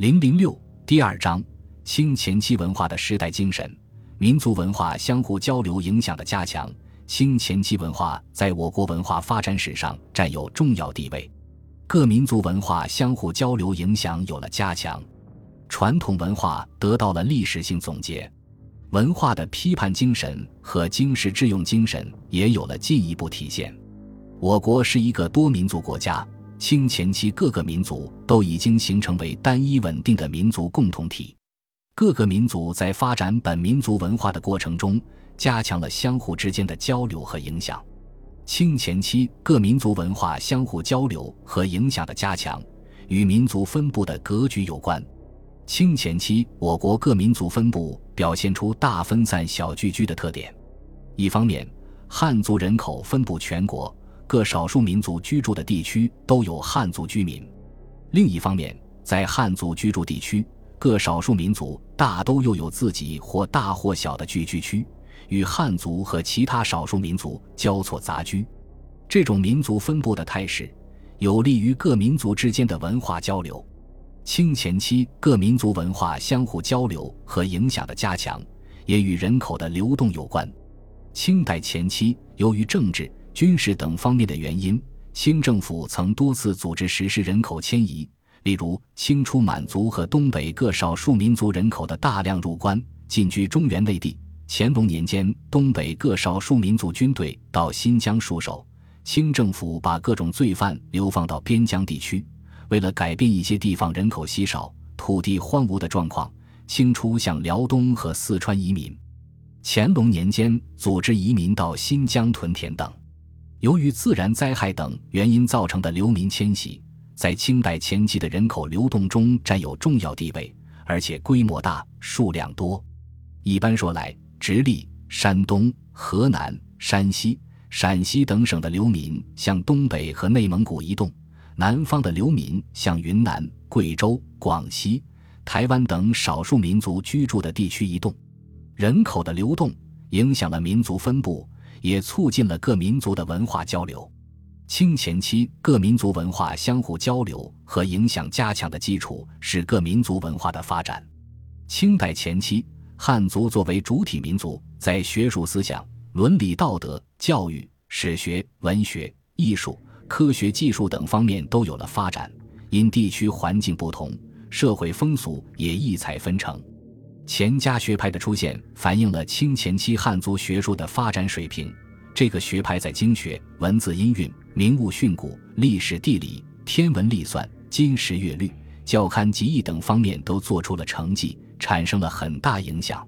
零零六第二章：清前期文化的时代精神，民族文化相互交流影响的加强。清前期文化在我国文化发展史上占有重要地位，各民族文化相互交流影响有了加强，传统文化得到了历史性总结，文化的批判精神和经世致用精神也有了进一步体现。我国是一个多民族国家。清前期，各个民族都已经形成为单一稳定的民族共同体。各个民族在发展本民族文化的过程中，加强了相互之间的交流和影响。清前期各民族文化相互交流和影响的加强，与民族分布的格局有关。清前期，我国各民族分布表现出大分散、小聚居的特点。一方面，汉族人口分布全国。各少数民族居住的地区都有汉族居民。另一方面，在汉族居住地区，各少数民族大都又有自己或大或小的聚居区，与汉族和其他少数民族交错杂居。这种民族分布的态势，有利于各民族之间的文化交流。清前期各民族文化相互交流和影响的加强，也与人口的流动有关。清代前期，由于政治。军事等方面的原因，清政府曾多次组织实施人口迁移，例如清初满族和东北各少数民族人口的大量入关进居中原内地。乾隆年间，东北各少数民族军队到新疆戍守，清政府把各种罪犯流放到边疆地区。为了改变一些地方人口稀少、土地荒芜的状况，清初向辽东和四川移民。乾隆年间，组织移民到新疆屯田等。由于自然灾害等原因造成的流民迁徙，在清代前期的人口流动中占有重要地位，而且规模大、数量多。一般说来，直隶、山东、河南、山西、陕西等省的流民向东北和内蒙古移动，南方的流民向云南、贵州、广西、台湾等少数民族居住的地区移动。人口的流动影响了民族分布。也促进了各民族的文化交流。清前期各民族文化相互交流和影响加强的基础是各民族文化的发展。清代前期，汉族作为主体民族，在学术思想、伦理道德、教育、史学、文学、艺术、科学技术等方面都有了发展。因地区环境不同，社会风俗也异彩纷呈。钱家学派的出现，反映了清前期汉族学术的发展水平。这个学派在经学、文字音韵、名物训诂、历史地理、天文历算、金石乐律、教刊集义等方面都做出了成绩，产生了很大影响。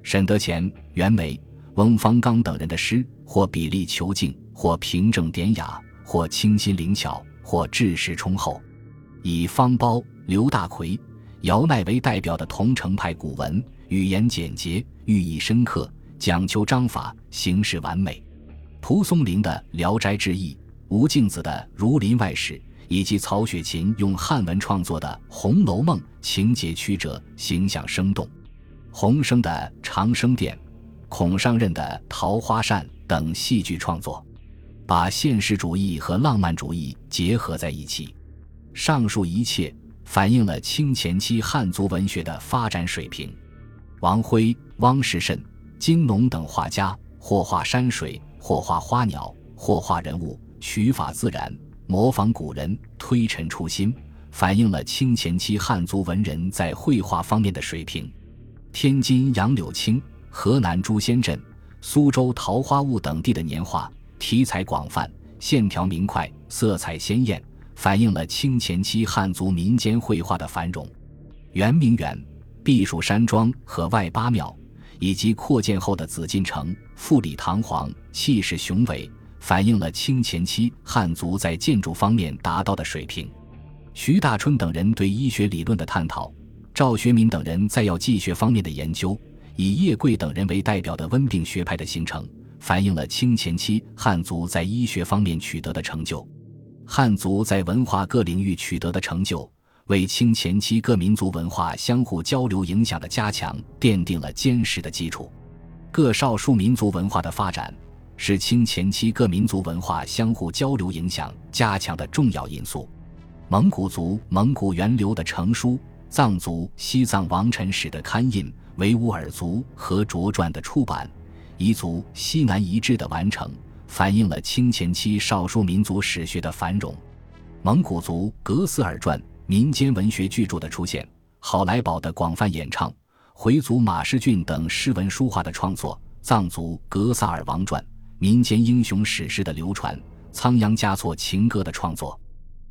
沈德潜、袁枚、翁方刚等人的诗，或比例遒劲，或平正典雅，或清新灵巧，或志实充厚，以方苞、刘大奎。姚鼐为代表的桐城派古文，语言简洁，寓意深刻，讲求章法，形式完美。蒲松龄的《聊斋志异》，吴敬梓的《儒林外史》，以及曹雪芹用汉文创作的《红楼梦》，情节曲折，形象生动。洪升的《长生殿》，孔尚任的《桃花扇》等戏剧创作，把现实主义和浪漫主义结合在一起。上述一切。反映了清前期汉族文学的发展水平。王辉、汪士慎、金龙等画家，或画山水，或画花鸟，或画人物，取法自然，模仿古人，推陈出新，反映了清前期汉族文人在绘画方面的水平。天津杨柳青、河南朱仙镇、苏州桃花坞等地的年画，题材广泛，线条明快，色彩鲜艳。反映了清前期汉族民间绘画的繁荣。圆明园、避暑山庄和外八庙，以及扩建后的紫禁城，富丽堂皇，气势雄伟，反映了清前期汉族在建筑方面达到的水平。徐大春等人对医学理论的探讨，赵学民等人在药剂学方面的研究，以叶桂等人为代表的温病学派的形成，反映了清前期汉族在医学方面取得的成就。汉族在文化各领域取得的成就，为清前期各民族文化相互交流影响的加强奠定了坚实的基础。各少数民族文化的发展，是清前期各民族文化相互交流影响加强的重要因素。蒙古族蒙古源流的成书，藏族西藏王臣史的刊印、维吾尔族和卓传的出版、彝族西南遗志的完成，反映了清前期少数民族史学的繁荣。蒙古族格斯尔传民间文学巨著的出现，好来宝的广泛演唱，回族马士俊等诗文书画的创作，藏族格萨尔王传民间英雄史诗的流传，仓央嘉措情歌的创作，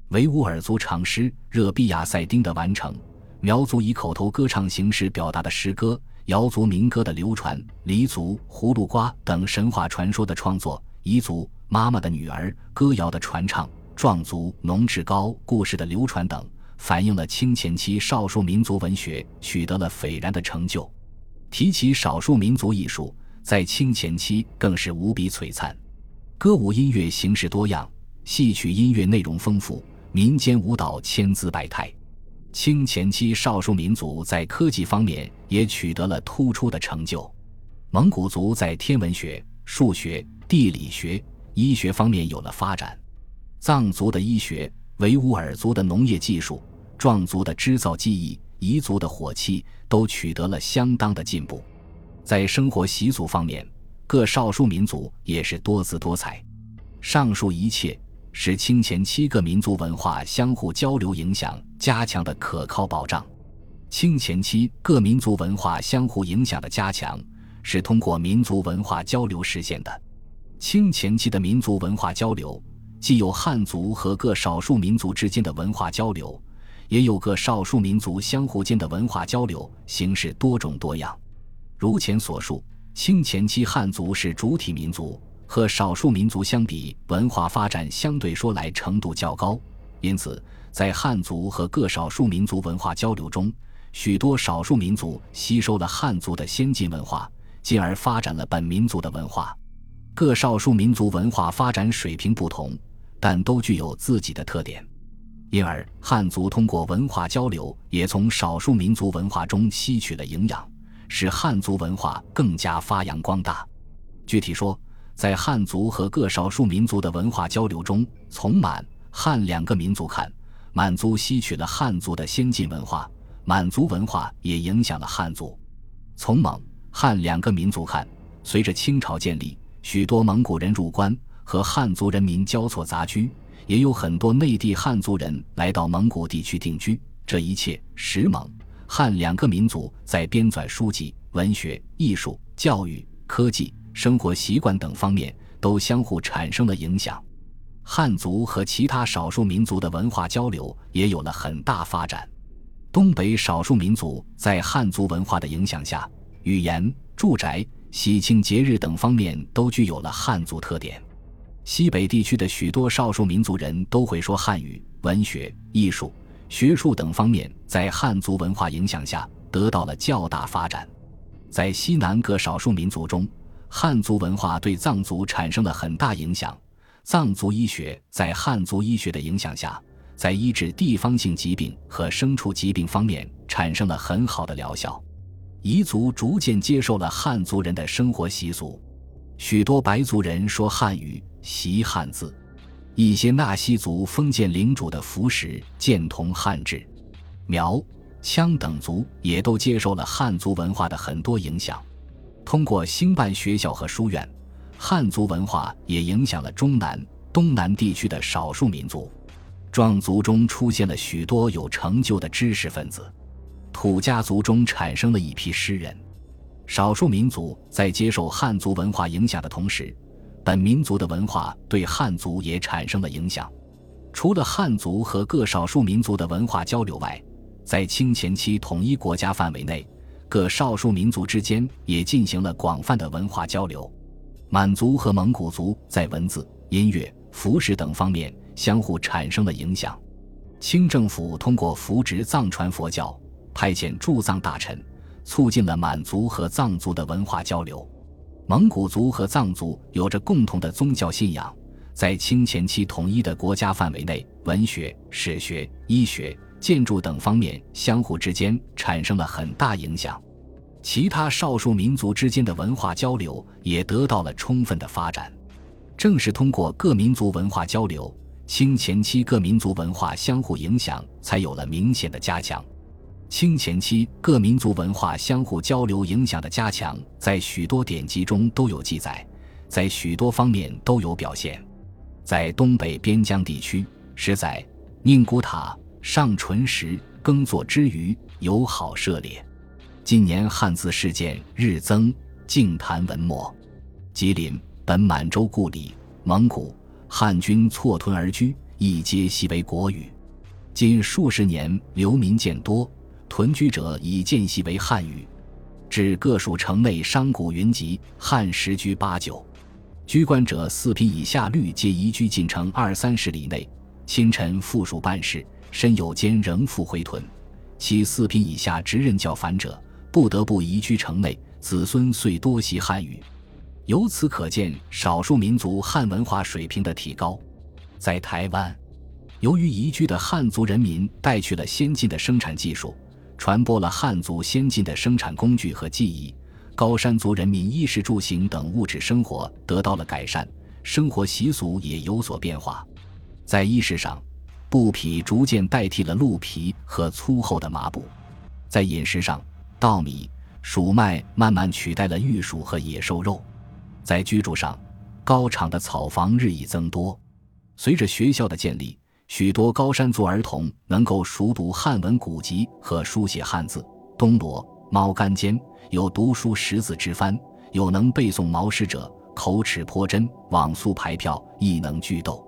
维吾尔族长诗热比亚赛丁的完成，苗族以口头歌唱形式表达的诗歌，瑶族民歌的流传，黎族葫芦瓜等神话传说的创作，彝族妈妈的女儿歌谣的传唱。壮族农志高故事的流传等，反映了清前期少数民族文学取得了斐然的成就。提起少数民族艺术，在清前期更是无比璀璨。歌舞音乐形式多样，戏曲音乐内容丰富，民间舞蹈千姿百态。清前期少数民族在科技方面也取得了突出的成就。蒙古族在天文学、数学、地理学、医学方面有了发展。藏族的医学、维吾尔族的农业技术、壮族的织造技艺、彝族的火器都取得了相当的进步。在生活习俗方面，各少数民族也是多姿多彩。上述一切是清前期各民族文化相互交流、影响加强的可靠保障。清前期各民族文化相互影响的加强，是通过民族文化交流实现的。清前期的民族文化交流。既有汉族和各少数民族之间的文化交流，也有各少数民族相互间的文化交流，形式多种多样。如前所述，清前期汉族是主体民族，和少数民族相比，文化发展相对说来程度较高。因此，在汉族和各少数民族文化交流中，许多少数民族吸收了汉族的先进文化，进而发展了本民族的文化。各少数民族文化发展水平不同。但都具有自己的特点，因而汉族通过文化交流，也从少数民族文化中吸取了营养，使汉族文化更加发扬光大。具体说，在汉族和各少数民族的文化交流中，从满汉两个民族看，满族吸取了汉族的先进文化，满族文化也影响了汉族；从蒙汉两个民族看，随着清朝建立，许多蒙古人入关。和汉族人民交错杂居，也有很多内地汉族人来到蒙古地区定居。这一切，使蒙汉两个民族在编纂书籍、文学、艺术、教育、科技、生活习惯等方面都相互产生了影响。汉族和其他少数民族的文化交流也有了很大发展。东北少数民族在汉族文化的影响下，语言、住宅、喜庆节日等方面都具有了汉族特点。西北地区的许多少数民族人都会说汉语，文学、艺术、学术等方面在汉族文化影响下得到了较大发展。在西南各少数民族中，汉族文化对藏族产生了很大影响。藏族医学在汉族医学的影响下，在医治地方性疾病和牲畜疾病方面产生了很好的疗效。彝族逐渐接受了汉族人的生活习俗，许多白族人说汉语。习汉字，一些纳西族封建领主的服饰渐同汉制，苗、羌等族也都接受了汉族文化的很多影响。通过兴办学校和书院，汉族文化也影响了中南、东南地区的少数民族。壮族中出现了许多有成就的知识分子，土家族中产生了一批诗人。少数民族在接受汉族文化影响的同时，本民族的文化对汉族也产生了影响。除了汉族和各少数民族的文化交流外，在清前期统一国家范围内，各少数民族之间也进行了广泛的文化交流。满族和蒙古族在文字、音乐、服饰等方面相互产生了影响。清政府通过扶植藏传佛教，派遣驻藏大臣，促进了满族和藏族的文化交流。蒙古族和藏族有着共同的宗教信仰，在清前期统一的国家范围内，文学、史学、医学、建筑等方面相互之间产生了很大影响。其他少数民族之间的文化交流也得到了充分的发展。正是通过各民族文化交流，清前期各民族文化相互影响才有了明显的加强。清前期各民族文化相互交流影响的加强，在许多典籍中都有记载，在许多方面都有表现。在东北边疆地区，实在宁古塔上淳时耕作之余，友好涉猎。近年汉字事件日增，净坛文墨。吉林本满洲故里，蒙古汉军错屯而居，亦皆习为国语。近数十年流民渐多。屯居者以见习为汉语，至各属城内商贾云集，汉时居八九。居官者四品以下率皆移居进城二三十里内。亲臣附属办事，身有间仍复回屯。其四品以下职任较繁者，不得不移居城内。子孙遂多习汉语。由此可见，少数民族汉文化水平的提高。在台湾，由于移居的汉族人民带去了先进的生产技术。传播了汉族先进的生产工具和技艺，高山族人民衣食住行等物质生活得到了改善，生活习俗也有所变化。在衣食上，布匹逐渐代替了鹿皮和粗厚的麻布；在饮食上，稻米、黍麦慢慢取代了玉薯和野兽肉；在居住上，高敞的草房日益增多。随着学校的建立。许多高山族儿童能够熟读汉文古籍和书写汉字。东罗、猫干间有读书识字之藩，有能背诵毛诗者，口齿颇真，网速排票，亦能句斗。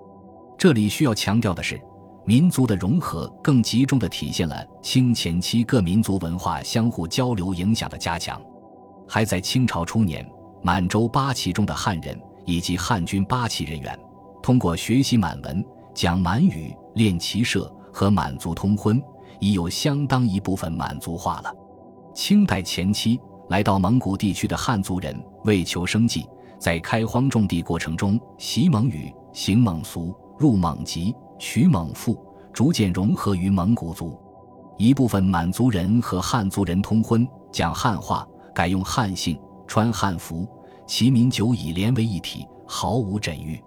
这里需要强调的是，民族的融合更集中地体现了清前期各民族文化相互交流影响的加强。还在清朝初年，满洲八旗中的汉人以及汉军八旗人员，通过学习满文。讲满语、练骑射和满族通婚，已有相当一部分满族化了。清代前期来到蒙古地区的汉族人，为求生计，在开荒种地过程中习蒙语、行蒙俗、入蒙籍、取蒙赋，逐渐融合于蒙古族。一部分满族人和汉族人通婚，讲汉话，改用汉姓，穿汉服，其民久已连为一体，毫无枕域。